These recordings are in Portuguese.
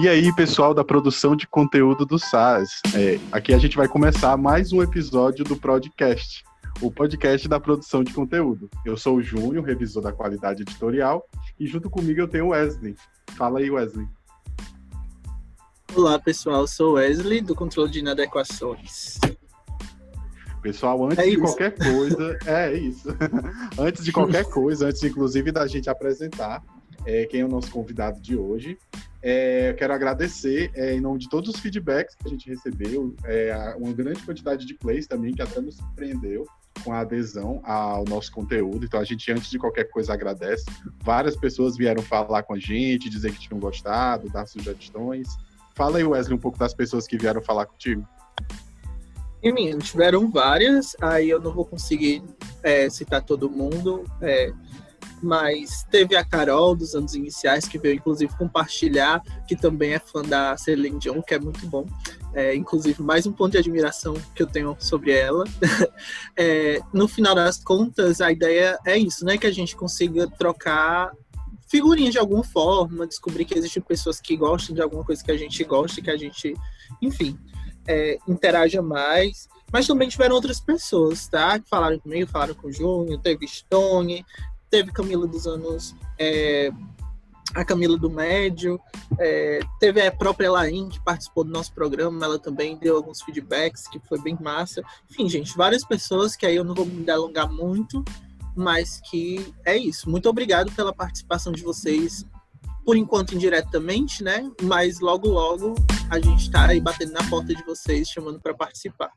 E aí, pessoal da produção de conteúdo do SAS, é, aqui a gente vai começar mais um episódio do podcast, o podcast da produção de conteúdo. Eu sou o Júnior, revisor da qualidade editorial, e junto comigo eu tenho o Wesley. Fala aí, Wesley. Olá, pessoal, eu sou Wesley, do controle de inadequações. Pessoal, antes é de qualquer coisa, é isso. antes de qualquer coisa, antes inclusive da gente apresentar é, quem é o nosso convidado de hoje, é, quero agradecer é, em nome de todos os feedbacks que a gente recebeu, é, uma grande quantidade de plays também que até nos surpreendeu com a adesão ao nosso conteúdo. Então a gente, antes de qualquer coisa, agradece. Várias pessoas vieram falar com a gente, dizer que tinham gostado, dar sugestões. Fala aí, Wesley, um pouco das pessoas que vieram falar contigo. E mim, tiveram várias, aí eu não vou conseguir é, citar todo mundo. É, mas teve a Carol dos anos iniciais, que veio inclusive compartilhar, que também é fã da Celine Dion, que é muito bom. É, inclusive, mais um ponto de admiração que eu tenho sobre ela. é, no final das contas, a ideia é isso, né? Que a gente consiga trocar figurinhas de alguma forma, descobrir que existem pessoas que gostam de alguma coisa que a gente gosta, que a gente, enfim, é, interaja mais. Mas também tiveram outras pessoas, tá? Que falaram comigo, falaram com o Júnior, teve Stone, teve Camila dos anos. É, a Camila do Médio, é, teve a própria Elaine que participou do nosso programa, ela também deu alguns feedbacks que foi bem massa. Enfim, gente, várias pessoas que aí eu não vou me alongar muito, mas que é isso. Muito obrigado pela participação de vocês, por enquanto indiretamente, né? Mas logo, logo a gente está aí batendo na porta de vocês, chamando para participar.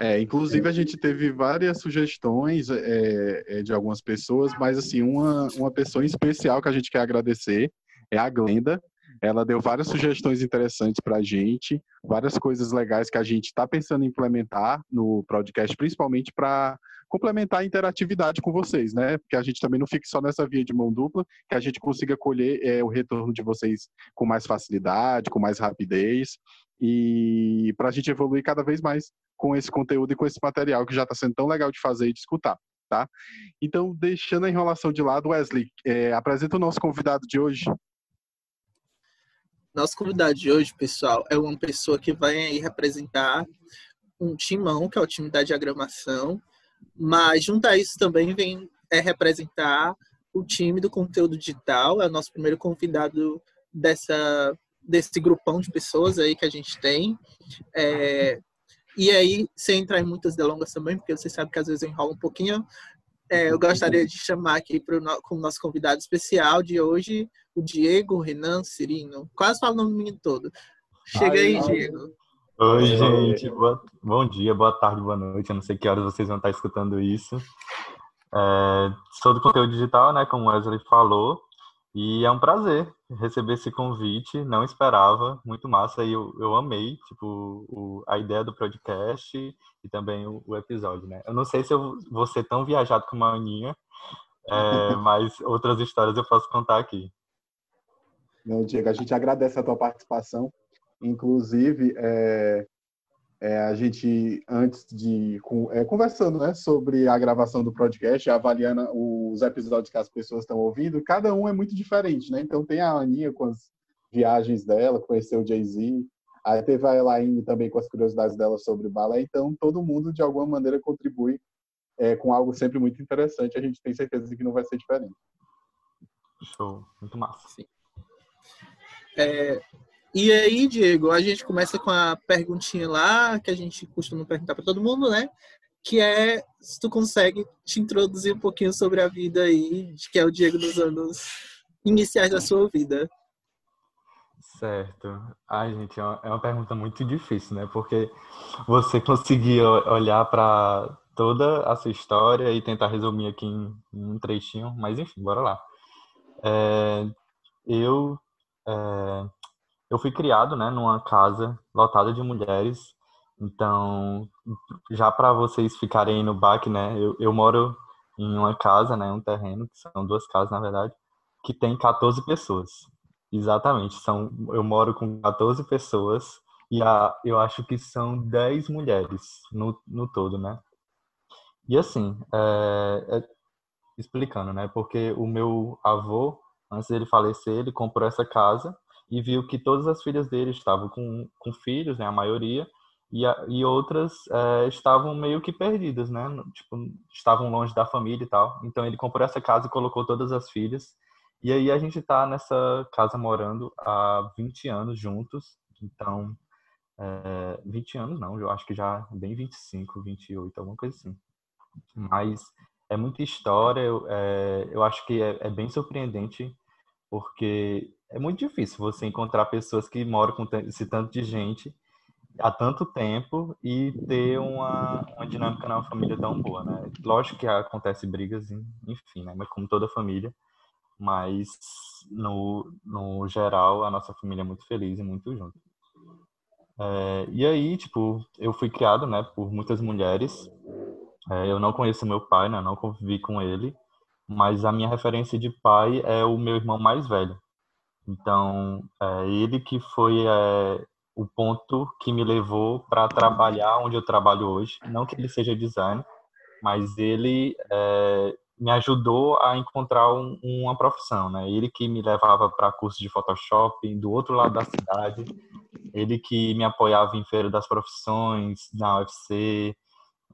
É, inclusive a gente teve várias sugestões é, é, de algumas pessoas, mas assim, uma, uma pessoa em especial que a gente quer agradecer é a Glenda. Ela deu várias sugestões interessantes para a gente, várias coisas legais que a gente está pensando em implementar no podcast, principalmente para complementar a interatividade com vocês, né? Porque a gente também não fique só nessa via de mão dupla, que a gente consiga colher é, o retorno de vocês com mais facilidade, com mais rapidez, e para a gente evoluir cada vez mais com esse conteúdo e com esse material que já está sendo tão legal de fazer e de escutar. Tá? Então, deixando a enrolação de lado, Wesley, é, apresenta o nosso convidado de hoje. Nosso convidado de hoje, pessoal, é uma pessoa que vai representar um timão, que é o time da diagramação, mas junto a isso também vem é, representar o time do conteúdo digital, é o nosso primeiro convidado dessa, desse grupão de pessoas aí que a gente tem. É, e aí, sem entrar em muitas delongas também, porque você sabe que às vezes eu enrolo um pouquinho, é, eu gostaria de chamar aqui para o como nosso convidado especial de hoje, o Diego Renan Cirino. Quase falo o nome do menino todo. Chega aí, aí Diego. Oi, gente. Boa, bom dia, boa tarde, boa noite. Eu não sei que horas vocês vão estar escutando isso. É, sou do conteúdo digital, né, como o Wesley falou. E é um prazer receber esse convite, não esperava, muito massa, e eu, eu amei, tipo, o, a ideia do podcast e também o, o, episódio, né? Eu não sei se eu vou ser tão viajado como a Aninha, é, mas outras histórias eu posso contar aqui. Não, Diego, a gente agradece a tua participação, inclusive, é, é, a gente, antes de. Com, é, conversando né, sobre a gravação do podcast, avaliando os episódios que as pessoas estão ouvindo, cada um é muito diferente, né? Então tem a Aninha com as viagens dela, conheceu o Jay-Z, aí teve a Elaine também com as curiosidades dela sobre balé, então todo mundo de alguma maneira contribui é, com algo sempre muito interessante, a gente tem certeza que não vai ser diferente. Show, muito massa. Sim. É, e aí, Diego, a gente começa com a perguntinha lá, que a gente costuma perguntar para todo mundo, né? Que é se tu consegue te introduzir um pouquinho sobre a vida aí, que é o Diego dos anos iniciais da sua vida. Certo. Ai, gente, é uma é pergunta muito difícil, né? Porque você conseguir olhar para toda a sua história e tentar resumir aqui em, um trechinho, mas enfim, bora lá. É, eu é, eu fui criado, né, numa casa lotada de mulheres. Então, já para vocês ficarem no baque, né, eu, eu moro em uma casa, né, um terreno, que são duas casas, na verdade, que tem 14 pessoas. Exatamente, são, eu moro com 14 pessoas e a, eu acho que são 10 mulheres no, no todo, né? E assim, é, é, explicando, né? Porque o meu avô, antes dele falecer, ele comprou essa casa e viu que todas as filhas dele estavam com, com filhos, né, a maioria, e, a, e outras é, estavam meio que perdidas, né? Tipo, estavam longe da família e tal. Então ele comprou essa casa e colocou todas as filhas. E aí a gente está nessa casa morando há 20 anos juntos. Então, é, 20 anos não, eu acho que já bem 25, 28, alguma coisa assim. Mas é muita história, eu, é, eu acho que é, é bem surpreendente, porque é muito difícil você encontrar pessoas que moram com esse tanto de gente há tanto tempo e ter uma, uma dinâmica na família tão boa, né? Lógico que acontece brigas, enfim, né? Mas como toda família, mas no, no geral a nossa família é muito feliz e muito junto. É, e aí, tipo, eu fui criado, né, por muitas mulheres. É, eu não conheço meu pai, né? Não convivi com ele, mas a minha referência de pai é o meu irmão mais velho. Então, é ele que foi é, o ponto que me levou para trabalhar onde eu trabalho hoje. Não que ele seja designer, mas ele é, me ajudou a encontrar um, uma profissão, né? Ele que me levava para cursos de Photoshop do outro lado da cidade, ele que me apoiava em feira das profissões na UFC,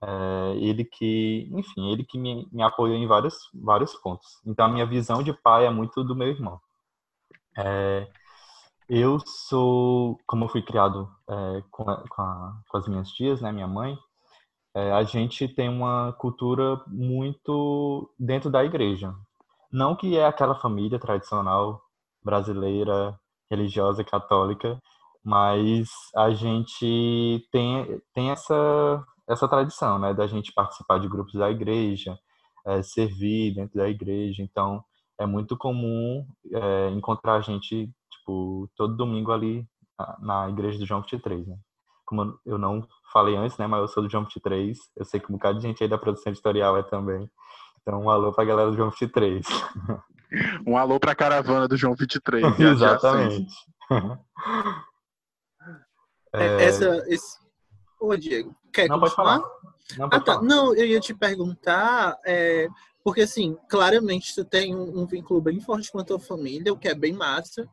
é, ele que, enfim, ele que me, me apoiou em vários vários pontos. Então a minha visão de pai é muito do meu irmão. É, eu sou, como eu fui criado é, com, com, a, com, as minhas tias, né, minha mãe, é, a gente tem uma cultura muito dentro da igreja. Não que é aquela família tradicional brasileira, religiosa, católica, mas a gente tem, tem essa, essa tradição, né, da gente participar de grupos da igreja, é, servir dentro da igreja. Então, é muito comum é, encontrar a gente tipo, todo domingo ali na, igreja do João 23, né? Como eu não falei antes, né, mas eu sou do João 23, eu sei que um bocado de gente aí da produção editorial é também. Então, um alô pra galera do João 23. Um alô pra caravana do João 23. Exatamente. é... Essa, esse... Ô, Diego, quer não, continuar? Pode falar. Não, pode ah, tá. Falar. Não, eu ia te perguntar, é... porque assim, claramente tu tem um, um vínculo bem forte com a tua família, o que é bem massa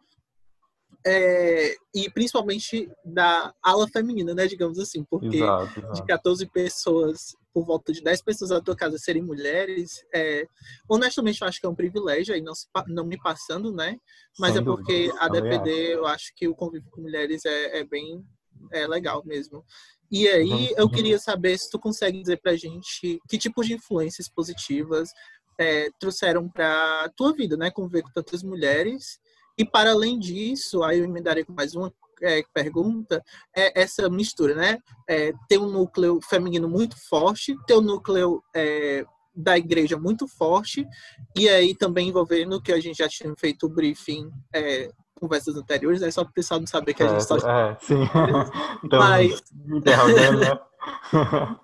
é, e principalmente da ala feminina, né, digamos assim, porque exato, exato. de 14 pessoas, por volta de 10 pessoas da tua casa serem mulheres, é, honestamente eu acho que é um privilégio, aí não, não me passando, né, mas Sem é porque dúvida. a DPD, eu acho que o convívio com mulheres é, é bem é legal mesmo. E aí uhum. eu queria saber se tu consegue dizer pra gente que tipo de influências positivas é, trouxeram pra tua vida, né, conviver com tantas mulheres e para além disso, aí eu me darei com mais uma é, pergunta, é essa mistura, né? É, ter um núcleo feminino muito forte, ter um núcleo é, da igreja muito forte, e aí também envolvendo que a gente já tinha feito o briefing é, conversas anteriores, é só para o pessoal não saber que a gente está. É, sim. então, Mas... né?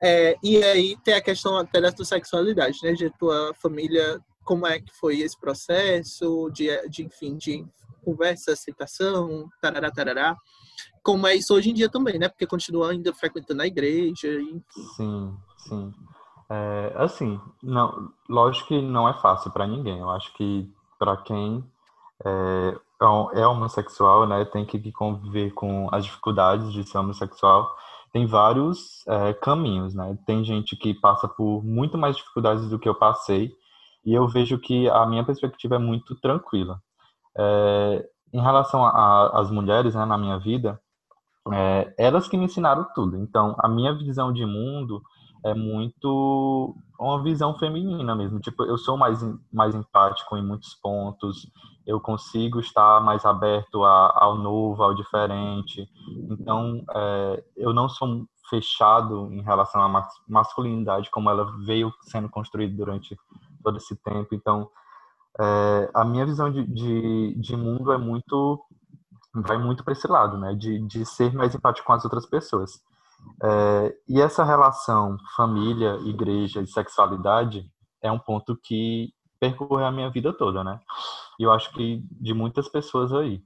É, e aí tem a questão até da tua sexualidade, né? De tua família como é que foi esse processo de, de enfim, de conversa, aceitação, tarará, tarará. Como é isso hoje em dia também, né? Porque continua ainda frequentando a igreja. Enfim. Sim, sim. É, assim, não, lógico que não é fácil para ninguém. Eu acho que para quem é, é homossexual, né, tem que conviver com as dificuldades de ser homossexual. Tem vários é, caminhos, né? Tem gente que passa por muito mais dificuldades do que eu passei e eu vejo que a minha perspectiva é muito tranquila. É, em relação às mulheres né, na minha vida, é, elas que me ensinaram tudo. Então, a minha visão de mundo é muito uma visão feminina mesmo. Tipo, eu sou mais, mais empático em muitos pontos, eu consigo estar mais aberto a, ao novo, ao diferente. Então, é, eu não sou fechado em relação à masculinidade como ela veio sendo construída durante todo esse tempo. Então, é, a minha visão de, de, de, mundo é muito vai muito para esse lado, né? De, de ser mais empático com as outras pessoas. É, e essa relação família, igreja e sexualidade é um ponto que percorre a minha vida toda, né? E eu acho que de muitas pessoas aí.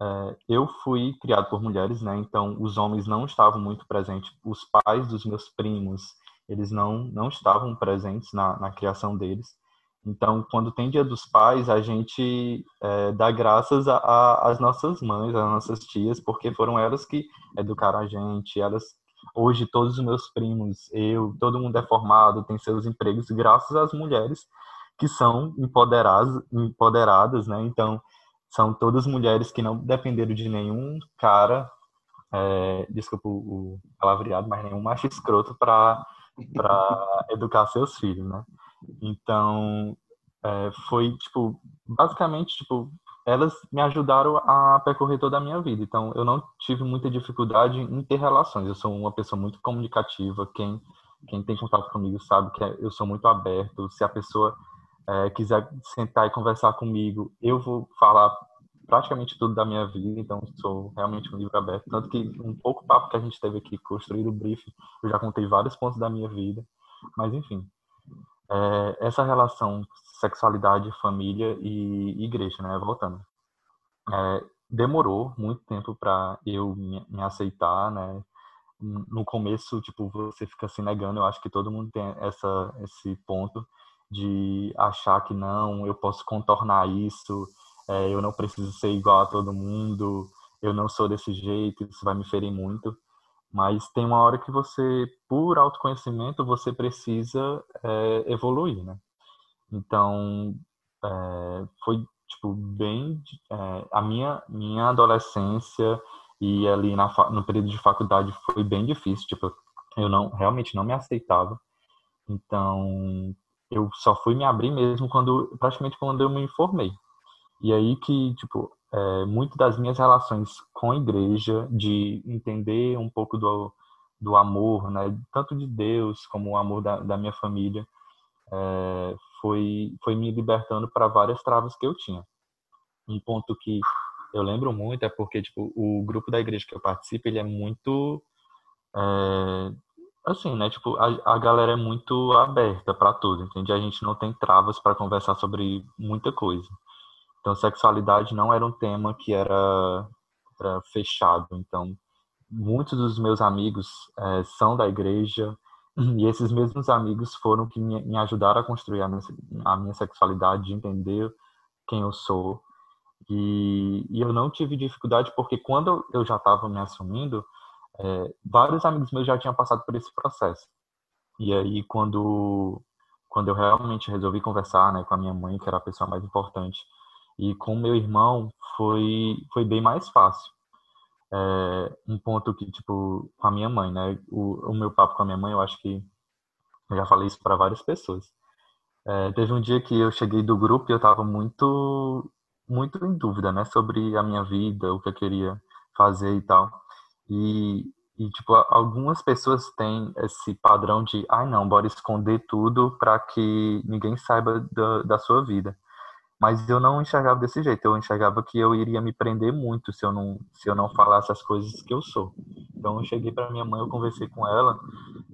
É, eu fui criado por mulheres, né? Então os homens não estavam muito presentes. Os pais dos meus primos eles não, não estavam presentes na, na criação deles. Então, quando tem Dia dos Pais, a gente é, dá graças às nossas mães, às nossas tias, porque foram elas que educaram a gente. Elas, hoje, todos os meus primos, eu, todo mundo é formado, tem seus empregos, graças às mulheres que são empoderadas, empoderadas, né? Então, são todas mulheres que não dependeram de nenhum cara, é, desculpa o palavreado, mas nenhum macho escroto para educar seus filhos, né? Então, é, foi, tipo, basicamente, tipo, elas me ajudaram a percorrer toda a minha vida. Então, eu não tive muita dificuldade em ter relações. Eu sou uma pessoa muito comunicativa. Quem, quem tem contato comigo sabe que eu sou muito aberto. Se a pessoa é, quiser sentar e conversar comigo, eu vou falar praticamente tudo da minha vida, então sou realmente um livro aberto. Tanto que um pouco papo que a gente teve aqui, construir o briefing, eu já contei vários pontos da minha vida. Mas, enfim, é, essa relação sexualidade, família e igreja, né? Voltando. É, demorou muito tempo para eu me, me, aceitar, né? No começo, tipo, você fica se negando. Eu acho que todo mundo tem essa, esse ponto de achar que não, eu posso contornar isso, é, eu não preciso ser igual a todo mundo, eu não sou desse jeito, isso vai me ferir muito. Mas tem uma hora que você, por autoconhecimento, você precisa é, evoluir, né? Então, é, foi, tipo, bem... É, a minha, minha adolescência e ali na, no período de faculdade foi bem difícil, tipo, eu não, realmente não me aceitava. Então, eu só fui me abrir mesmo quando, praticamente quando eu me informei. E aí que, tipo, é, muito das minhas relações com a igreja, de entender um pouco do, do amor, né, tanto de Deus como o amor da, da minha família, é, foi, foi me libertando para várias travas que eu tinha. Um ponto que eu lembro muito é porque tipo, o grupo da igreja que eu participo, ele é muito é, assim, né? Tipo, a, a galera é muito aberta para tudo, entende? A gente não tem travas para conversar sobre muita coisa. Então, sexualidade não era um tema que era, era fechado. Então, muitos dos meus amigos é, são da igreja e esses mesmos amigos foram que me, me ajudaram a construir a minha, a minha sexualidade, de entender quem eu sou. E, e, eu não tive dificuldade porque quando eu já estava me assumindo, é, vários amigos meus já tinham passado por esse processo. E aí, quando, quando eu realmente resolvi conversar né, com a minha mãe, que era a pessoa mais importante, e com meu irmão foi, foi bem mais fácil. É, um ponto que, tipo, com a minha mãe, né? O, o meu papo com a minha mãe, eu acho que eu já falei isso para várias pessoas. É, teve um dia que eu cheguei do grupo e eu estava muito, muito em dúvida, né? Sobre a minha vida, o que eu queria fazer e tal. E, e tipo, algumas pessoas têm esse padrão de, ai ah, não, bora esconder tudo para que ninguém saiba da, da sua vida. Mas eu não enxergava desse jeito. Eu enxergava que eu iria me prender muito se eu não, se eu não falasse as coisas que eu sou. Então eu cheguei para minha mãe, eu conversei com ela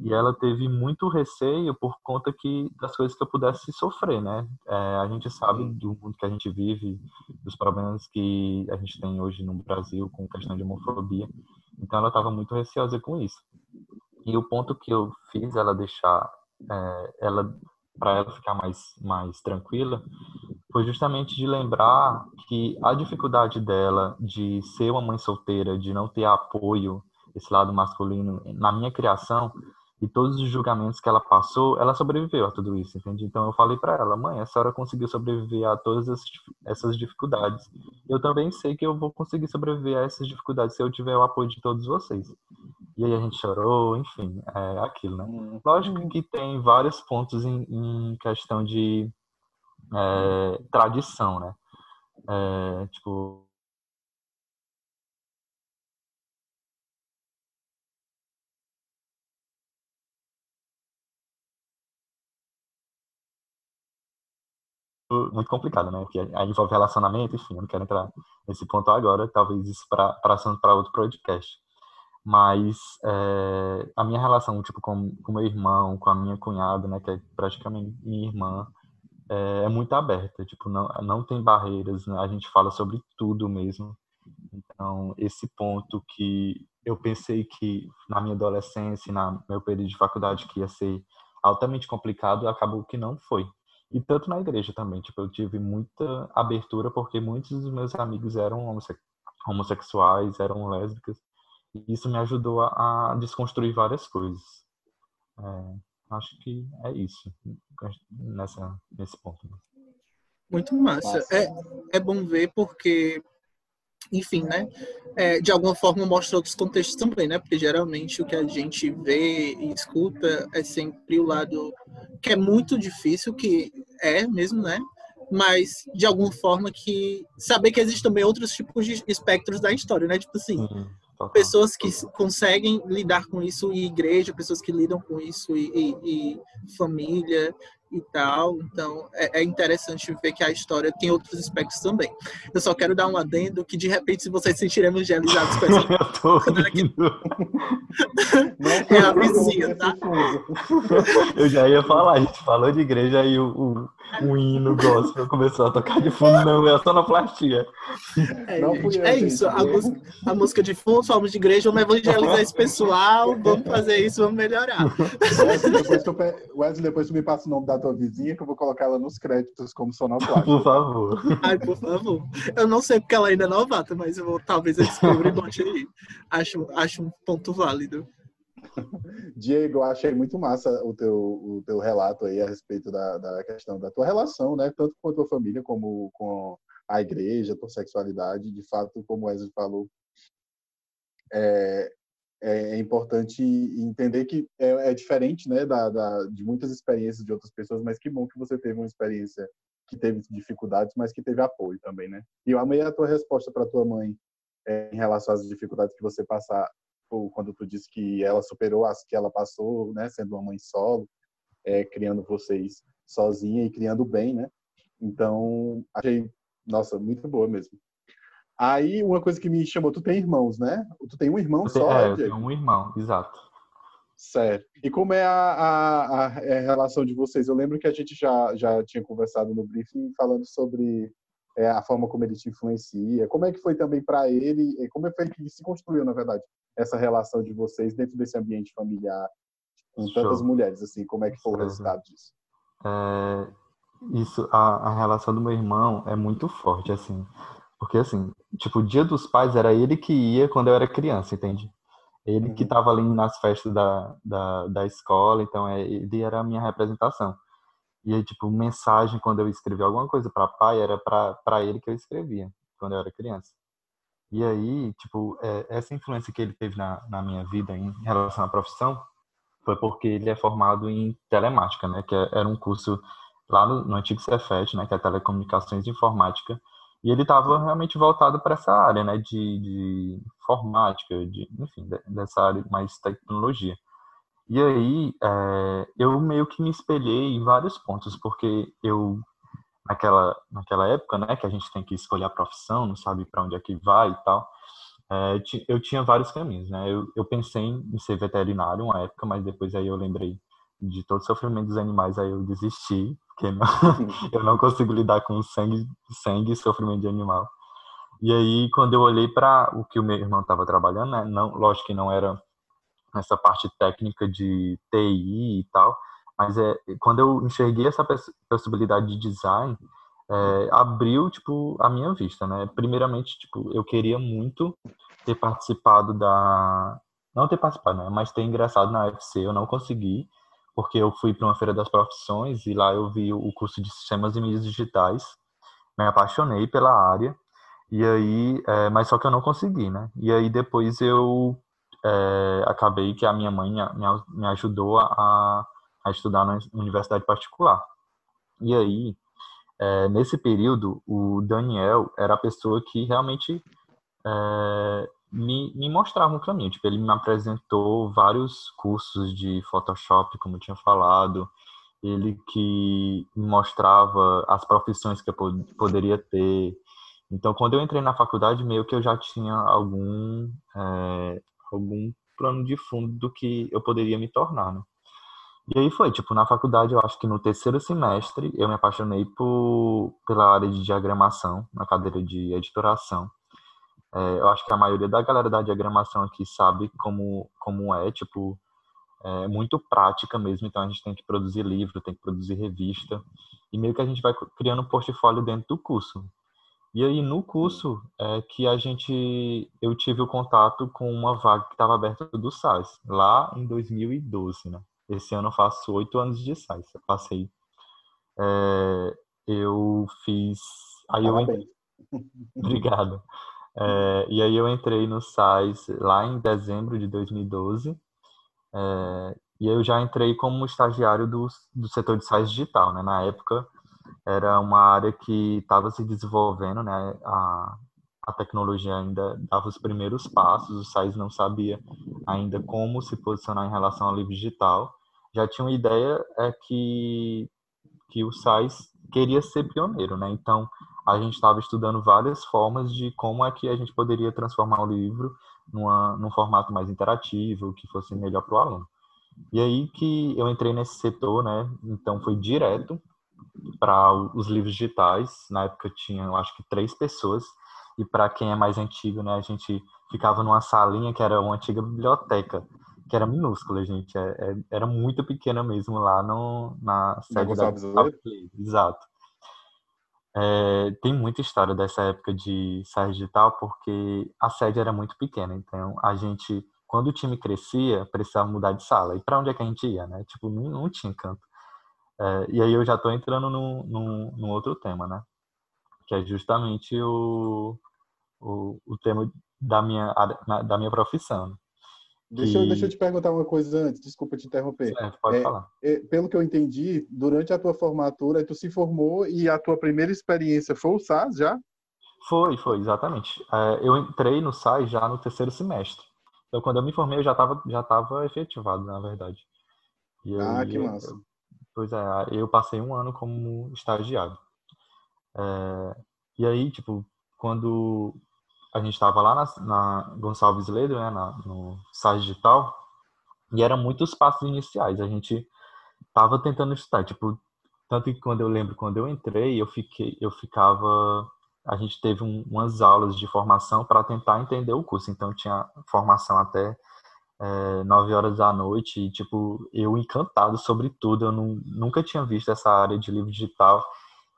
e ela teve muito receio por conta que das coisas que eu pudesse sofrer, né? É, a gente sabe do mundo que a gente vive, dos problemas que a gente tem hoje no Brasil com questão de homofobia. Então ela estava muito receosa com isso. E o ponto que eu fiz ela deixar, é, ela para ela ficar mais mais tranquila, foi justamente de lembrar que a dificuldade dela de ser uma mãe solteira, de não ter apoio, esse lado masculino, na minha criação, e todos os julgamentos que ela passou, ela sobreviveu a tudo isso, entende? Então eu falei para ela, mãe, a senhora conseguiu sobreviver a todas essas dificuldades. Eu também sei que eu vou conseguir sobreviver a essas dificuldades se eu tiver o apoio de todos vocês. E aí a gente chorou, enfim, é aquilo, né? Uhum. Lógico que tem vários pontos em, em questão de é, tradição, né? É, tipo, muito complicado, né? Porque aí envolve relacionamento, enfim, eu não quero entrar nesse ponto agora, talvez isso para para outro podcast. Mas é, a minha relação, tipo, com, com meu irmão, com a minha cunhada, né, que é praticamente minha irmã, é, é muito aberta, tipo, não, não tem barreiras, né? a gente fala sobre tudo mesmo. Então, esse ponto que eu pensei que na minha adolescência, na meu período de faculdade, que ia ser altamente complicado, acabou que não foi. E tanto na igreja também, tipo, eu tive muita abertura porque muitos dos meus amigos eram homossexuais, eram lésbicas, e isso me ajudou a, a desconstruir várias coisas. É, acho que é isso, nessa, nesse ponto. Muito massa. É, é bom ver porque enfim, né? É, de alguma forma mostra outros contextos também, né? Porque geralmente o que a gente vê e escuta é sempre o lado que é muito difícil, que é mesmo, né? Mas de alguma forma que saber que existem também outros tipos de espectros da história, né? Tipo assim, uhum, pessoas que conseguem lidar com isso e igreja, pessoas que lidam com isso e, e, e família e tal. Então, é, é, interessante ver que a história tem outros aspectos também. Eu só quero dar um adendo que, de repente, se vocês se sentirem evangelizados com essa... Eu tô é a vizinha, tá? Eu já ia falar, a gente falou de igreja e o, o, o hino gospel começou a tocar de fundo, não, é só na plastia. É, gente, é isso, a música, a música de fundo, somos de igreja, vamos evangelizar esse pessoal, vamos fazer isso, vamos melhorar. Wesley, depois tu, Wesley, depois tu me passa o nome da tua vizinha que eu vou colocar ela nos créditos como sonoplastia. Por favor. Ai, por favor. Eu não sei porque ela ainda é novata, mas eu vou, talvez eu descubra e bote aí. Acho, acho um ponto válido. Diego, eu achei muito massa o teu, o teu relato aí a respeito da, da questão da tua relação, né? Tanto com a tua família como com a igreja, a tua sexualidade. De fato, como o Wesley falou, é, é, é importante entender que é, é diferente, né, da, da, de muitas experiências de outras pessoas, mas que bom que você teve uma experiência que teve dificuldades, mas que teve apoio também, né? E eu amei a tua resposta para tua mãe é, em relação às dificuldades que você passar, quando tu disse que ela superou as que ela passou, né, sendo uma mãe solo, é, criando vocês sozinha e criando bem, né? Então, achei, nossa, muito boa mesmo. Aí, uma coisa que me chamou, tu tem irmãos, né? Tu tem um irmão só, É, eu tenho um irmão, exato. Certo. E como é a, a, a, é relação de vocês? Eu lembro que a gente já, já tinha conversado no briefing falando sobre é, a forma como ele te influencia. Como é que foi também para ele? Como é que foi que se construiu, na verdade, essa relação de vocês dentro desse ambiente familiar com tantas Show. mulheres? Assim, como é que foi o resultado disso? É, isso, a, a relação do meu irmão é muito forte, assim. Porque, assim, tipo, o dia dos pais era ele que ia quando eu era criança, entende? Ele uhum. que estava ali nas festas da, da, da escola, então é, ele era a minha representação. E aí, tipo, mensagem, quando eu escrevia alguma coisa para pai, era para ele que eu escrevia, quando eu era criança. E aí, tipo, é, essa influência que ele teve na, na minha vida em relação à profissão foi porque ele é formado em telemática, né? Que é, era um curso lá no, no antigo Cefet, né? Que é Telecomunicações e Informática, e ele estava realmente voltado para essa área, né, de, de informática, de, enfim, dessa área mais tecnologia. E aí, é, eu meio que me espelhei em vários pontos, porque eu, naquela, naquela época, né, que a gente tem que escolher a profissão, não sabe para onde é que vai e tal, é, eu tinha vários caminhos, né, eu, eu pensei em ser veterinário uma época, mas depois aí eu lembrei de todo o sofrimento dos animais, aí eu desisti, porque não, eu não consigo lidar com sangue, sangue e sofrimento de animal. E aí, quando eu olhei para o que o meu irmão estava trabalhando, né, não, lógico que não era essa parte técnica de TI e tal, mas é quando eu enxerguei essa possibilidade de design, é, abriu tipo a minha vista, né? Primeiramente, tipo, eu queria muito ter participado da não ter participado, né? Mas ter ingressado na UFC, eu não consegui porque eu fui para uma feira das profissões e lá eu vi o curso de sistemas e mídias digitais, me apaixonei pela área e aí, é, mas só que eu não consegui, né? E aí depois eu é, acabei que a minha mãe me, ajudou a, a estudar na universidade particular. E aí, é, nesse período, o Daniel era a pessoa que realmente é, me, me mostrava um caminho. Tipo, ele me apresentou vários cursos de Photoshop, como eu tinha falado. Ele que mostrava as profissões que eu pod poderia ter. Então, quando eu entrei na faculdade, meio que eu já tinha algum, é, algum plano de fundo do que eu poderia me tornar, né? E aí foi, tipo, na faculdade, eu acho que no terceiro semestre, eu me apaixonei por, pela área de diagramação, na cadeira de editoração. É, eu acho que a maioria da galera da diagramação aqui sabe como, como é, tipo, é muito prática mesmo, então a gente tem que produzir livro, tem que produzir revista, e meio que a gente vai criando um portfólio dentro do curso. E aí no curso é que a gente, eu tive o contato com uma vaga que estava aberta do SAS, lá em 2012, né? Esse ano eu faço oito anos de SAS, eu passei. É, eu fiz, aí eu obrigado. É, e aí eu entrei no SAS lá em dezembro de 2012 é, e eu já entrei como estagiário do, do setor de sites digital, né? Na época era uma área que estava se desenvolvendo, né? A, a tecnologia ainda dava os primeiros passos, o sites não sabia ainda como se posicionar em relação ao livro digital. Já tinha uma ideia é que que o SAIS queria ser pioneiro, né? Então, a gente estava estudando várias formas de como é que a gente poderia transformar o livro numa, num formato mais interativo, que fosse melhor para o aluno. E aí que eu entrei nesse setor, né? Então foi direto para os livros digitais. Na época tinha, eu acho que três pessoas. E para quem é mais antigo, né? A gente ficava numa salinha que era uma antiga biblioteca, que era minúscula, gente. É, é, era muito pequena mesmo lá no, na sede da Exato. É, tem muita história dessa época de sair digital, porque a sede era muito pequena. Então, a gente, quando o time crescia, precisava mudar de sala. E para onde é que a gente ia, né? Tipo, não, não tinha canto. É, e aí eu já estou entrando num, no outro tema, né? Que é justamente o, o, o tema da minha, da minha profissão. Deixa, eu, deixa eu te perguntar uma coisa antes, desculpa te interromper. pode é, falar. É, pelo que eu entendi, durante a tua formatura, tu se formou e a tua primeira experiência foi o SAS já? Foi, foi, exatamente. É, eu entrei no SAS já no terceiro semestre. Então, quando eu me formei, eu já estava já tava efetivado, na verdade. Eu, ah, que massa. Eu, pois é, eu passei um ano como estagiário. É, e aí, tipo, quando a gente estava lá na, na, Gonçalves Ledo, né, na, no site digital, e eram muitos passos iniciais. A gente estava tentando estudar, tipo, tanto que quando eu lembro, quando eu entrei, eu fiquei, eu ficava, a gente teve um, umas aulas de formação para tentar entender o curso. Então tinha formação até é, 9 horas da noite e, tipo, eu encantado sobre tudo. Eu não, nunca tinha visto essa área de livro digital.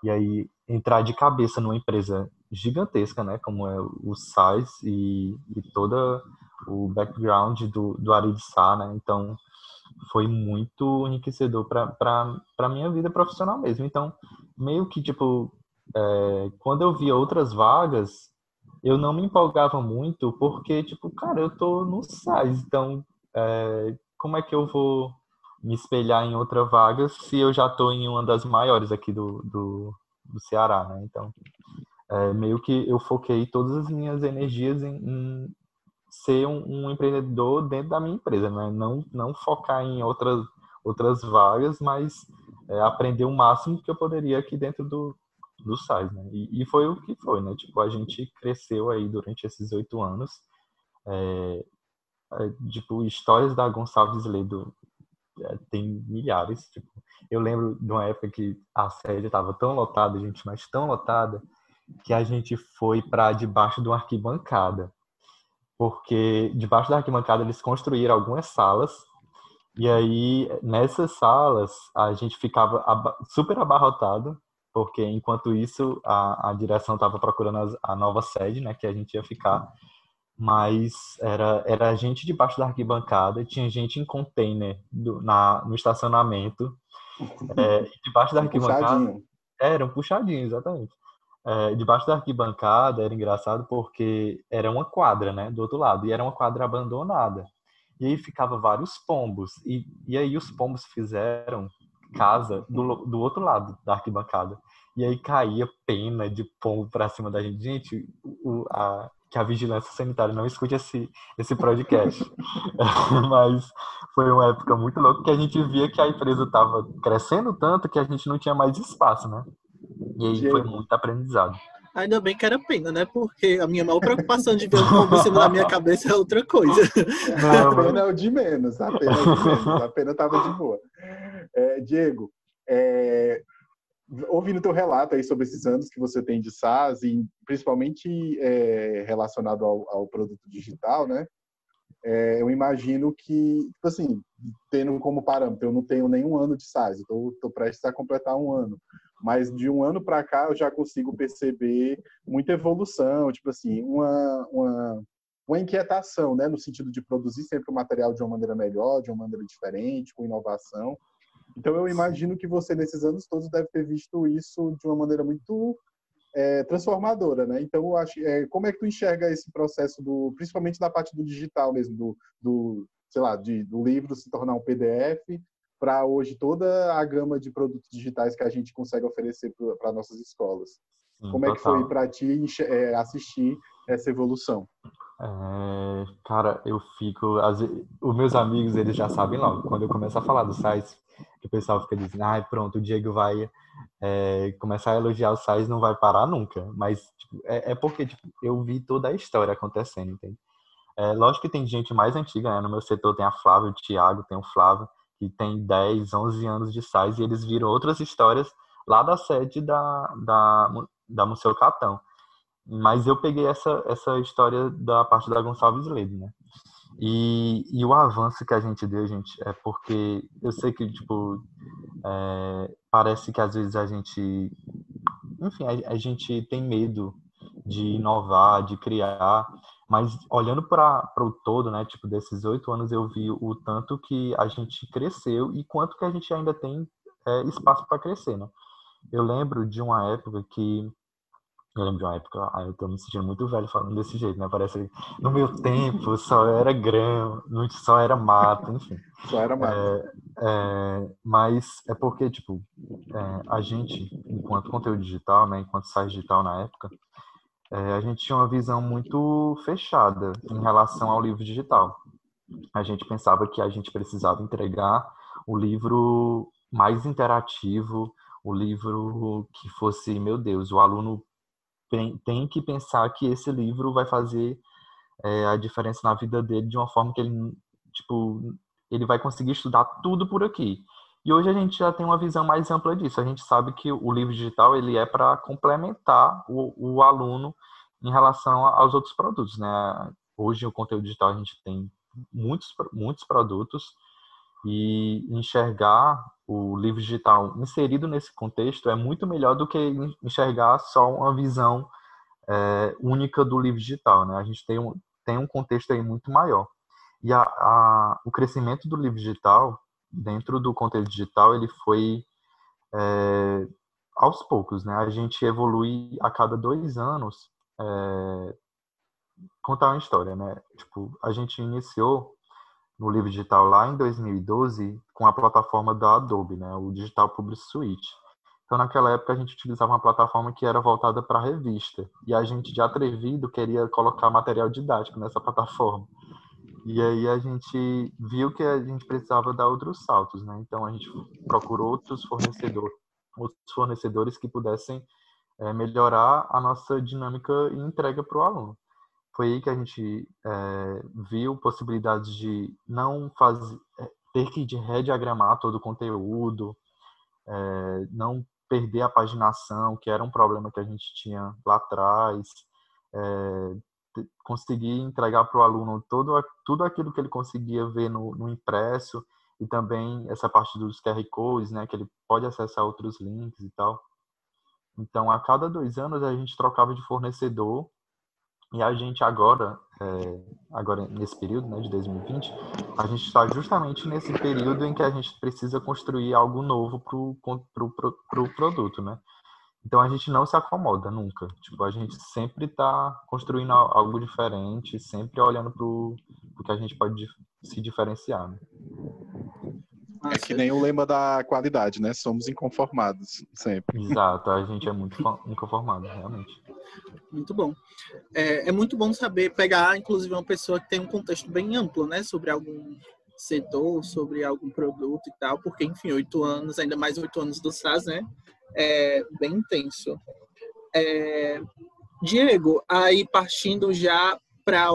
E aí entrar de cabeça numa empresa gigantesca, né, como é o SAIS e, e toda o background do, do Arid Sá, né, então foi muito enriquecedor para a minha vida profissional mesmo. Então, meio que, tipo, é, quando eu via outras vagas, eu não me empolgava muito, porque, tipo, cara, eu tô no SAIS, então, é, como é que eu vou me espelhar em outra vaga se eu já tô em uma das maiores aqui do, do, do Ceará, né? Então, é, meio que eu foquei todas as minhas energias em, em ser um, um, empreendedor dentro da minha empresa, né? Não, não focar em outras, outras vagas, mas é, aprender o máximo que eu poderia aqui dentro do, do SAIS, né? E, e, foi o que foi, né? Tipo, a gente cresceu aí durante esses oito anos. É, é, tipo, histórias da Gonçalves Ledo é, tem milhares. Tipo, eu lembro de uma época que a sede estava tão lotada, gente, mas tão lotada, que a gente foi para debaixo de uma arquibancada. Porque debaixo da arquibancada eles construíram algumas salas e aí nessas salas a gente ficava super abarrotado, porque enquanto isso a, a direção estava procurando a, a nova sede, né, que a gente ia ficar mas era, era gente debaixo da arquibancada, tinha gente em container do, na, no estacionamento, é, debaixo da arquibancada. Puxadinho. Era um puxadinho, exatamente é, debaixo da arquibancada era engraçado porque era uma quadra, né, do outro lado, e era uma quadra abandonada. E aí ficava vários pombos, e, e aí os pombos fizeram casa do, do outro lado da arquibancada. E aí caía pena de pombo para cima da gente. Gente, o, a, que a vigilância sanitária não escute esse, esse podcast. Mas foi uma época muito louca que a gente via que a empresa estava crescendo tanto que a gente não tinha mais espaço, né? E aí foi muito aprendizado. Ainda bem que era pena, né? Porque a minha maior preocupação de ver o pombo da minha cabeça é outra coisa. Não, a pena é o de menos, a pena é de menos, a pena estava de boa. É, Diego, é, ouvindo teu relato aí sobre esses anos que você tem de SaaS, e principalmente é, relacionado ao, ao, produto digital, né? é, eu imagino que, tipo assim, tendo como parâmetro, eu não tenho nenhum ano de size, estou prestes a completar um ano. Mas de um ano para cá eu já consigo perceber muita evolução, tipo assim, uma, uma, uma inquietação, né, no sentido de produzir sempre o material de uma maneira melhor, de uma maneira diferente, com inovação. Então eu imagino que você nesses anos todos deve ter visto isso de uma maneira muito é, transformadora, né? Então, eu acho, é, como é que tu enxerga esse processo do, principalmente da parte do digital mesmo, do, do sei lá, de, do livro se tornar um PDF para hoje toda a gama de produtos digitais que a gente consegue oferecer para nossas escolas. Sim, como total. é que foi para ti é, assistir essa evolução? É, cara, eu fico. As, os meus amigos, eles já sabem logo. Quando eu começo a falar do que o pessoal fica dizendo, ai, ah, pronto, o Diego vai é, começar a elogiar o Sainz não vai parar nunca. Mas tipo, é, é, porque tipo, eu vi toda a história acontecendo, entende? É, lógico que tem gente mais antiga, né? No meu setor tem a Flávia, o Thiago, tem o Flávio, que tem 10, 11 anos de Sainz, e eles viram outras histórias lá da sede da, da, da Museu Catão. Mas eu peguei essa, essa história da parte da Gonçalves Lede, né? E, e o avanço que a gente deu, gente, é porque eu sei que, tipo, é, parece que às vezes a gente, enfim, a, a, gente tem medo de inovar, de criar, mas olhando para o todo, né, tipo, desses oito anos eu vi o tanto que a gente cresceu e quanto que a gente ainda tem é, espaço para crescer, né? Eu lembro de uma época que eu lembro de uma época, ah, eu tô me sentindo muito velho falando desse jeito, né? Parece que no meu tempo só era grão, só era mato, enfim. Só era mato. É, é, mas é porque, tipo, é, a gente, enquanto conteúdo digital, né? Enquanto site digital na época, é, a gente tinha uma visão muito fechada em relação ao livro digital. A gente pensava que a gente precisava entregar o livro mais interativo, o livro que fosse, meu Deus, o aluno tem, que pensar que esse livro vai fazer é, a diferença na vida dele de uma forma que ele, tipo, ele vai conseguir estudar tudo por aqui. E hoje a gente já tem uma visão mais ampla disso. A gente sabe que o livro digital ele é para complementar o, o, aluno em relação aos outros produtos, né? Hoje o conteúdo digital a gente tem muitos muitos produtos e enxergar o livro digital inserido nesse contexto é muito melhor do que enxergar só uma visão é, única do livro digital, né? A gente tem um, tem um contexto aí muito maior. E a, a, o crescimento do livro digital, dentro do conteúdo digital, ele foi é, aos poucos, né? A gente evolui a cada dois anos. É, contar uma história, né? Tipo, a gente iniciou no livro digital lá em 2012 com a plataforma da Adobe, né, o Digital Public Suite. Então, naquela época, a gente utilizava uma plataforma que era voltada para revista. E a gente, de atrevido, queria colocar material didático nessa plataforma. E aí a gente viu que a gente precisava dar outros saltos, né? Então, a gente procurou outros fornecedores, outros fornecedores que pudessem é, melhorar a nossa dinâmica e entrega para o aluno foi aí que a gente é, viu possibilidades de não fazer, é, ter que rediagramar todo o conteúdo, é, não perder a paginação, que era um problema que a gente tinha lá atrás, é, conseguir entregar para o aluno todo, tudo aquilo que ele conseguia ver no, no, impresso e também essa parte dos QR Codes, né, que ele pode acessar outros links e tal. Então, a cada dois anos a gente trocava de fornecedor e a gente agora, é, agora nesse período né, de 2020, a gente está justamente nesse período em que a gente precisa construir algo novo para o pro, pro, pro produto, né? Então a gente não se acomoda nunca. Tipo, a gente sempre está construindo algo diferente, sempre olhando para o que a gente pode se diferenciar. Né? É que nem o lema da qualidade, né? Somos inconformados, sempre. Exato, a gente é muito inconformado, realmente. Muito bom. É, é muito bom saber pegar, inclusive, uma pessoa que tem um contexto bem amplo, né? Sobre algum setor, sobre algum produto e tal, porque, enfim, oito anos, ainda mais oito anos do SAS, né? É bem intenso. É, Diego, aí partindo já para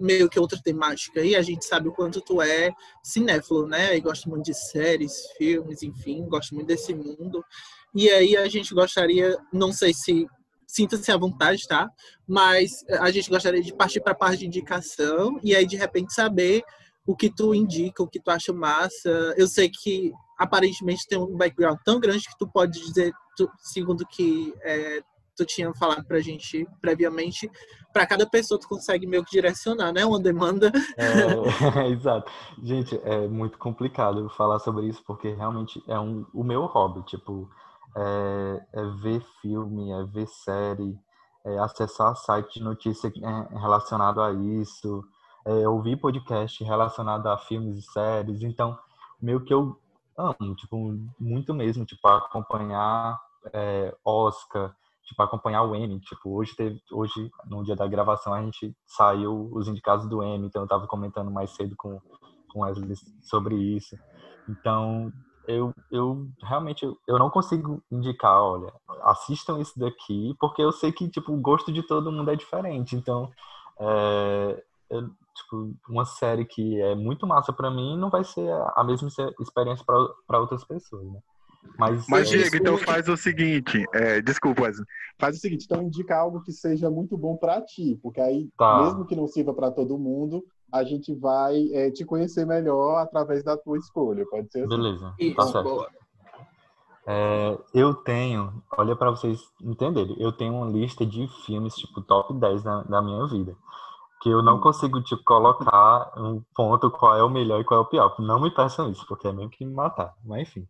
meio que outra temática aí, a gente sabe o quanto tu é cinéfilo, né? E gosta muito de séries, filmes, enfim, gosta muito desse mundo. E aí a gente gostaria, não sei se sinta-se à vontade, tá? Mas a gente gostaria de partir para a parte de indicação e aí de repente saber o que tu indica, o que tu acha massa. Eu sei que aparentemente tem um background tão grande que tu pode dizer, tu, segundo que é, tu tinha falado pra gente previamente, para cada pessoa tu consegue meio que direcionar, né? Uma demanda. É, exato. Gente, é muito complicado falar sobre isso, porque realmente é um, o meu hobby, tipo, é, é ver filme, é ver série, é acessar site de notícia é, relacionado a isso, é ouvir podcast relacionado a filmes e séries. Então, meio que eu amo, tipo, muito mesmo, tipo, acompanhar é, Oscar, tipo, acompanhar o Emmy. Tipo, hoje teve, hoje, no dia da gravação, a gente saiu os indicados do Emmy, então eu tava comentando mais cedo com, com Wesley sobre isso. Então, eu, eu realmente eu não consigo indicar, olha, assistam isso daqui, porque eu sei que tipo o gosto de todo mundo é diferente. Então, é, eu, tipo, uma série que é muito massa para mim não vai ser a mesma experiência para outras pessoas, né? Mas, Mas Diego, então faz o seguinte, é, desculpa, Wesley, faz o seguinte, então indica algo que seja muito bom para ti, porque aí, tá. mesmo que não sirva para todo mundo, a gente vai é, te conhecer melhor através da tua escolha, pode ser assim? Beleza, Isso, tá certo. É, eu tenho, olha para vocês entenderem, eu tenho uma lista de filmes, tipo, top 10 da, da minha vida. Que eu não hum. consigo, tipo, colocar um ponto qual é o melhor e qual é o pior. Não me peçam isso, porque é mesmo que me matar. Mas, enfim.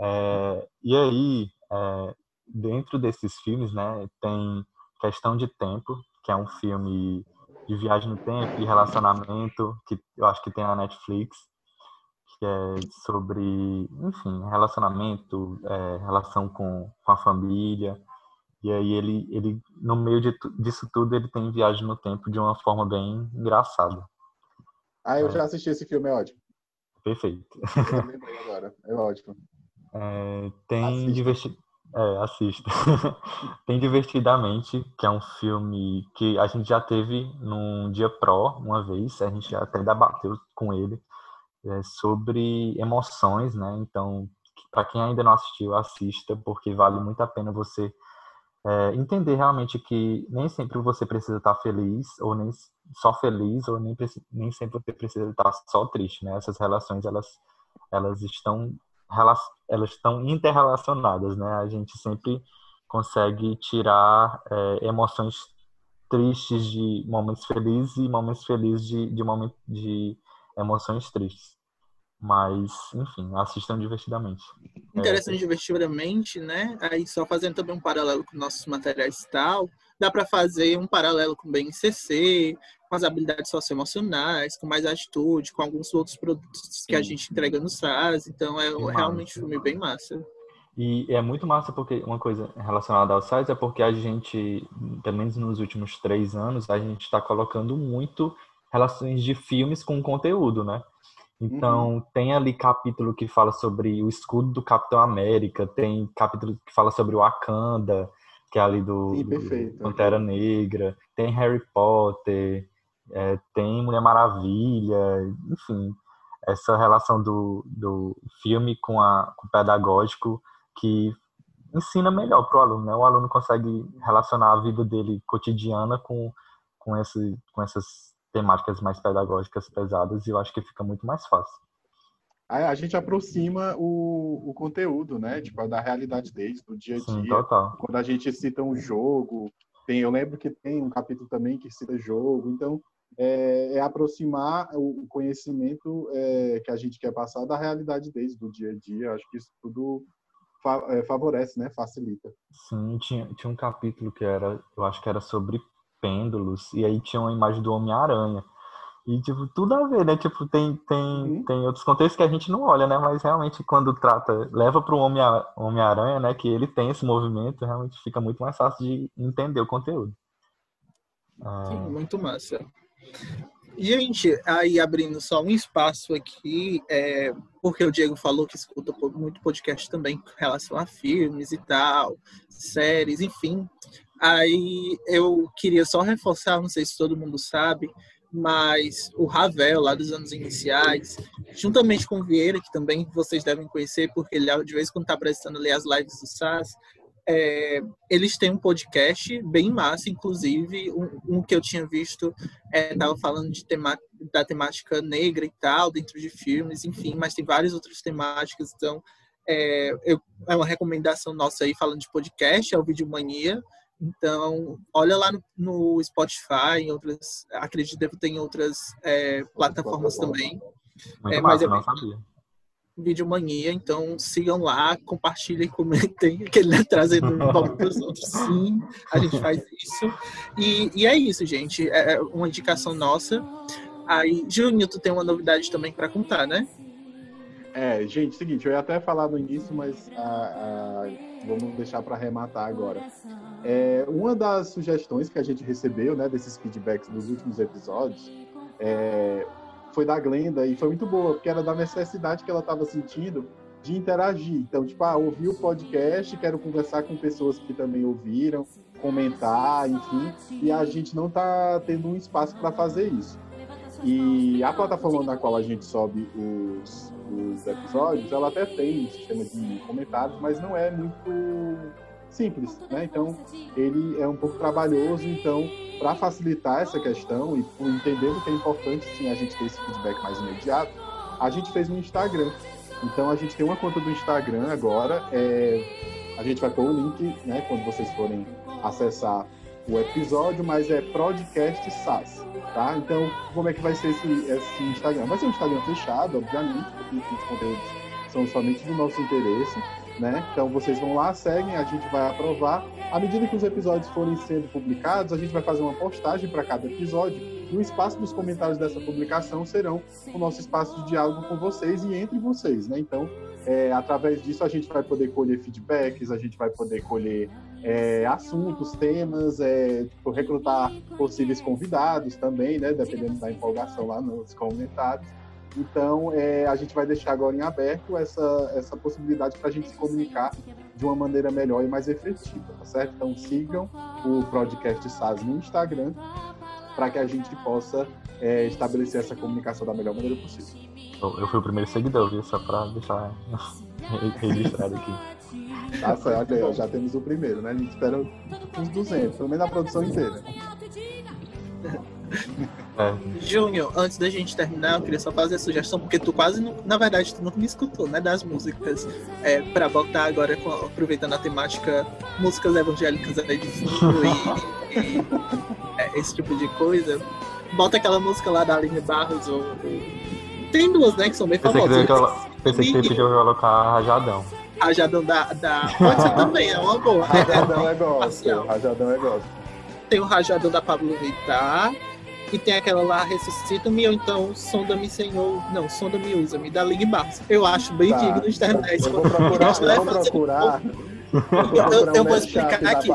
É, e aí, é, dentro desses filmes, né, tem Questão de Tempo, que é um filme de viagem no tempo e relacionamento, que eu acho que tem na Netflix, que é sobre, enfim, relacionamento, é, relação com, com a família. E aí ele, ele no meio de, disso tudo, ele tem viagem no tempo de uma forma bem engraçada. Ah, eu é. já assisti esse filme, é ótimo. Perfeito. Eu lembrei agora, é ótimo. É, tem divertido. É, assista. Tem Divertidamente, que é um filme que a gente já teve num dia pró uma vez, a gente até debateu com ele é, sobre emoções, né? Então, para quem ainda não assistiu, assista, porque vale muito a pena você é, entender realmente que nem sempre você precisa estar feliz, ou nem só feliz, ou nem, nem sempre você precisa estar só triste, né? Essas relações, elas, elas estão elas estão interrelacionadas, né? A gente sempre consegue tirar é, emoções tristes de momentos felizes e momentos felizes de, de, momento, de emoções tristes. Mas, enfim, assistam divertidamente. Interessante é, divertidamente, né? Aí só fazendo também um paralelo com nossos materiais e tal, dá para fazer um paralelo com o BNCC, com as habilidades socioemocionais, com mais atitude, com alguns outros produtos que a gente entrega no SAS. Então é realmente um filme bem massa. E é muito massa porque uma coisa relacionada ao SAS é porque a gente, pelo menos nos últimos três anos, a gente está colocando muito relações de filmes com conteúdo, né? Então, uhum. tem ali capítulo que fala sobre o escudo do Capitão América, tem capítulo que fala sobre o Wakanda, que é ali do, Sim, do Pantera Negra, tem Harry Potter, é, tem Mulher Maravilha, enfim, essa relação do, do filme com, a, com o pedagógico que ensina melhor para o aluno, né? O aluno consegue relacionar a vida dele cotidiana com, com, esse, com essas temáticas mais pedagógicas pesadas e eu acho que fica muito mais fácil. A, gente aproxima o, o conteúdo, né? Tipo, da realidade deles, do dia a dia. Sim, total. Quando a gente cita um jogo, tem, eu lembro que tem um capítulo também que cita jogo, então é, é aproximar o conhecimento é, que a gente quer passar da realidade deles, do dia a dia. Acho que isso tudo é, favorece, né? Facilita. Sim, tinha, tinha um capítulo que era, eu acho que era sobre pêndulos, e aí tinha uma imagem do Homem-Aranha. E, tipo, tudo a ver, né? Tipo, tem, tem, uhum. tem outros contextos que a gente não olha, né? Mas realmente, quando trata, leva para o Homem-Aranha, né? Que ele tem esse movimento, realmente fica muito mais fácil de entender o conteúdo. Sim, muito massa. Gente, aí abrindo só um espaço aqui, é, porque o Diego falou que escuta muito podcast também com relação a filmes e tal, séries, enfim. Aí eu queria só reforçar, não sei se todo mundo sabe, mas o Ravel, lá dos anos iniciais, juntamente com o Vieira, que também vocês devem conhecer, porque ele de vez em quando está apresentando ali as lives do SAS, É, eles têm um podcast bem massa, inclusive, um, um que eu tinha visto estava é, falando de tema, da temática negra e tal, dentro de filmes, enfim, mas tem várias outras temáticas, então é, eu, é uma recomendação nossa aí falando de podcast, é o Vídeo Mania. Então, olha lá no, no Spotify, em outras, acredito que tem outras é, plataformas também. Muito é, massa, mas é não sabia. Vídeo Mania, então sigam lá, compartilhem, comentem, que ele é trazendo um pouco para os outros, sim, a gente faz isso. E, e é isso, gente, é, é uma indicação nossa. Aí, Júnior, tu tem uma novidade também para contar, né? É, gente, seguinte, eu ia até falar no início, mas a, a, vamos deixar para arrematar agora. É, uma das sugestões que a gente recebeu, né, desses feedbacks dos últimos episódios, é, foi da Glenda e foi muito boa, porque era da necessidade que ela estava sentindo de interagir. Então, tipo, ah, ouvi o podcast, quero conversar com pessoas que também ouviram, comentar, enfim, e a gente não está tendo um espaço para fazer isso. E a plataforma na qual a gente sobe os, os episódios, ela até tem um sistema de comentários, mas não é muito simples, né? Então, ele é um pouco trabalhoso, então, para facilitar essa questão e entendendo que é importante sim a gente ter esse feedback mais imediato, a gente fez um Instagram. Então, a gente tem uma conta do Instagram agora, é... a gente vai pôr o link, né, quando vocês forem acessar o episódio, mas é Podcast SAS, tá? Então, como é que vai ser esse, esse Instagram? Vai ser um Instagram fechado, obviamente, porque os conteúdos são somente do nosso interesse, né? Então, vocês vão lá, seguem, a gente vai aprovar. À medida que os episódios forem sendo publicados, a gente vai fazer uma postagem para cada episódio e o espaço dos comentários dessa publicação serão o nosso espaço de diálogo com vocês e entre vocês, né? Então, é, através disso, a gente vai poder colher feedbacks, a gente vai poder colher é, assuntos, temas, é, tipo, recrutar possíveis convidados também, né, dependendo da empolgação lá nos comentários. Então, é, a gente vai deixar agora em aberto essa, essa possibilidade para a gente se comunicar de uma maneira melhor e mais efetiva, tá certo? Então, sigam o podcast SAS no Instagram para que a gente possa é, estabelecer essa comunicação da melhor maneira possível. Eu fui o primeiro seguidor, viu? Só para deixar registrado aqui. Tá certo, aí, já temos o primeiro, né? A gente espera uns 200, pelo menos a produção inteira. É. Júnior, antes da gente terminar, eu queria só fazer a sugestão, porque tu quase, não, na verdade, tu nunca me escutou, né, das músicas, é, para botar agora, aproveitando a temática, músicas evangélicas aí de fundo e, e é, esse tipo de coisa. Bota aquela música lá da Aline Barros, ou, ou... tem duas, né, que são bem famosas. Pensei que você pediu colocar Rajadão. Rajadão da, da. Pode ser também, é uma boa. Rajadão é gospel. Rajadão é gospel. Tem o Rajadão da Pablo Vittar. E tem aquela lá, Ressuscita-me, ou então Sonda-me, Senhor. Não, Sonda-me, usa-me, da Ligue Barça. Eu acho bem tá. digno de terminar. Eu vou procurar. Eu vou procurar. Eu, eu vou explicar aqui.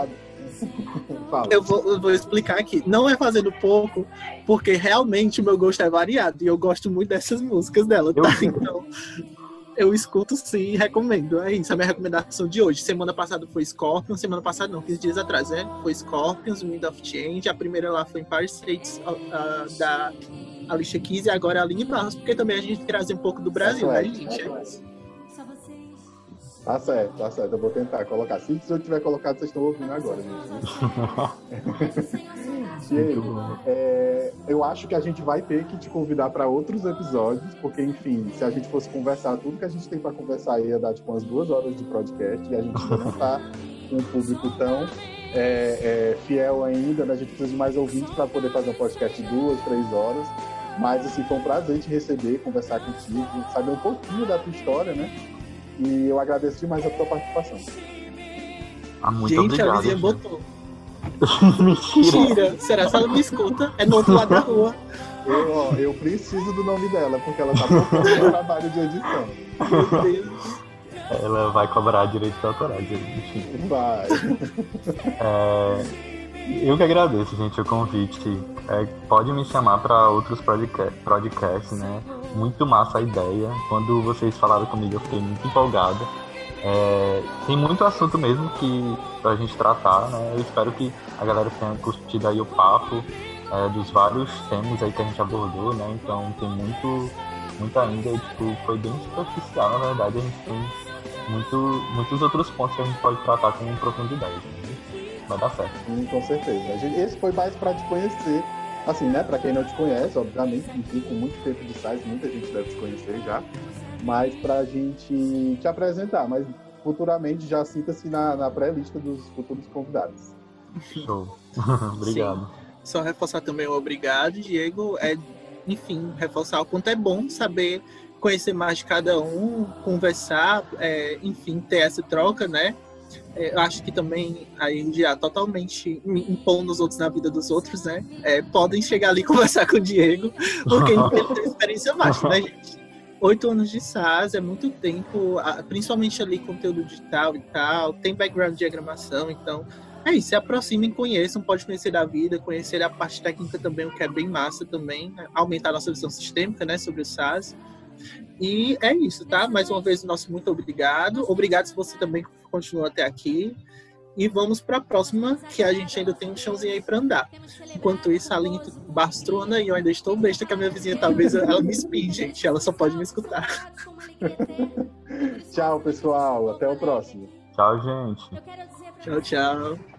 Eu vou, eu vou, explicar aqui. Não é fazendo pouco, porque realmente o meu gosto é variado e eu gosto muito dessas músicas dela, tá? Então, eu escuto sim e recomendo. É isso, a minha recomendação de hoje. Semana passada foi Scorpion, semana passada não, 15 dias atrás, né? Foi Scorpions, Wind of Change. A primeira lá foi Empire States uh, da Alicia Keys e agora a Aline Barros, porque também a gente traz um pouco do Brasil, né, gente? Tá certo, tá certo. Eu vou tentar colocar. Se eu tiver colocado, vocês estão ouvindo agora, gente. Diego, é, eu acho que a gente vai ter que te convidar para outros episódios, porque, enfim, se a gente fosse conversar tudo que a gente tem para conversar ia dar tipo umas duas horas de podcast e a gente não está com um público tão é, é, fiel ainda, né? A gente precisa de mais ouvintes para poder fazer um podcast de duas, três horas. Mas, assim, foi um prazer te receber, conversar contigo, saber um pouquinho da tua história, né? E eu agradeço demais a tua participação. Ah, muito gente, obrigado, a vizinha botou. Mentira. Mentira. Será que ela me escuta? É no outro lado da rua. Eu, ó, eu preciso do nome dela, porque ela tá procurando trabalho de edição. Meu Deus. Ela vai cobrar direito autorais. Enfim. Vai. É, eu que agradeço, gente, o convite. É, pode me chamar para outros podcasts, né? Muito massa a ideia. Quando vocês falaram comigo, eu fiquei muito empolgada. É, tem muito assunto mesmo que pra gente tratar, né? Eu espero que a galera tenha curtido aí o papo é, dos vários temas aí que a gente abordou, né? Então tem muito, muito ainda, tipo, foi bem superficial, na verdade, a gente tem muito, muitos outros pontos que a gente pode tratar com profundidade. Né? Vai dar certo. Sim, com certeza. Esse foi mais para te conhecer. Assim, né? Para quem não te conhece, obviamente, enfim, com muito tempo de sites, muita gente deve te conhecer já. Mas para a gente te apresentar. Mas futuramente já sinta-se na, na pré-lista dos futuros convidados. Show. obrigado. Sim. Só reforçar também o obrigado, Diego. É, enfim, reforçar o quanto é bom saber conhecer mais de cada um, conversar, é, enfim, ter essa troca, né? É, eu acho que também aí já totalmente impondo os outros na vida dos outros, né? É, podem chegar ali e conversar com o Diego, porque ele tem experiência vasta, né, gente? Oito anos de SAS é muito tempo, principalmente ali conteúdo digital e tal, tem background de diagramação, então é isso, se aproximem, conheçam, pode conhecer da vida, conhecer a parte técnica também, o que é bem massa também, né? aumentar a nossa visão sistêmica, né, sobre o SAS. E é isso, tá? Mais uma vez, nosso muito obrigado. Obrigado se você também continuou até aqui. E vamos para a próxima, que a gente ainda tem um chãozinho aí para andar. Enquanto isso, a linha bastrona e eu ainda estou besta que a minha vizinha talvez ela me espie, gente. Ela só pode me escutar. tchau, pessoal. Até o próximo. Tchau, gente. Tchau, tchau.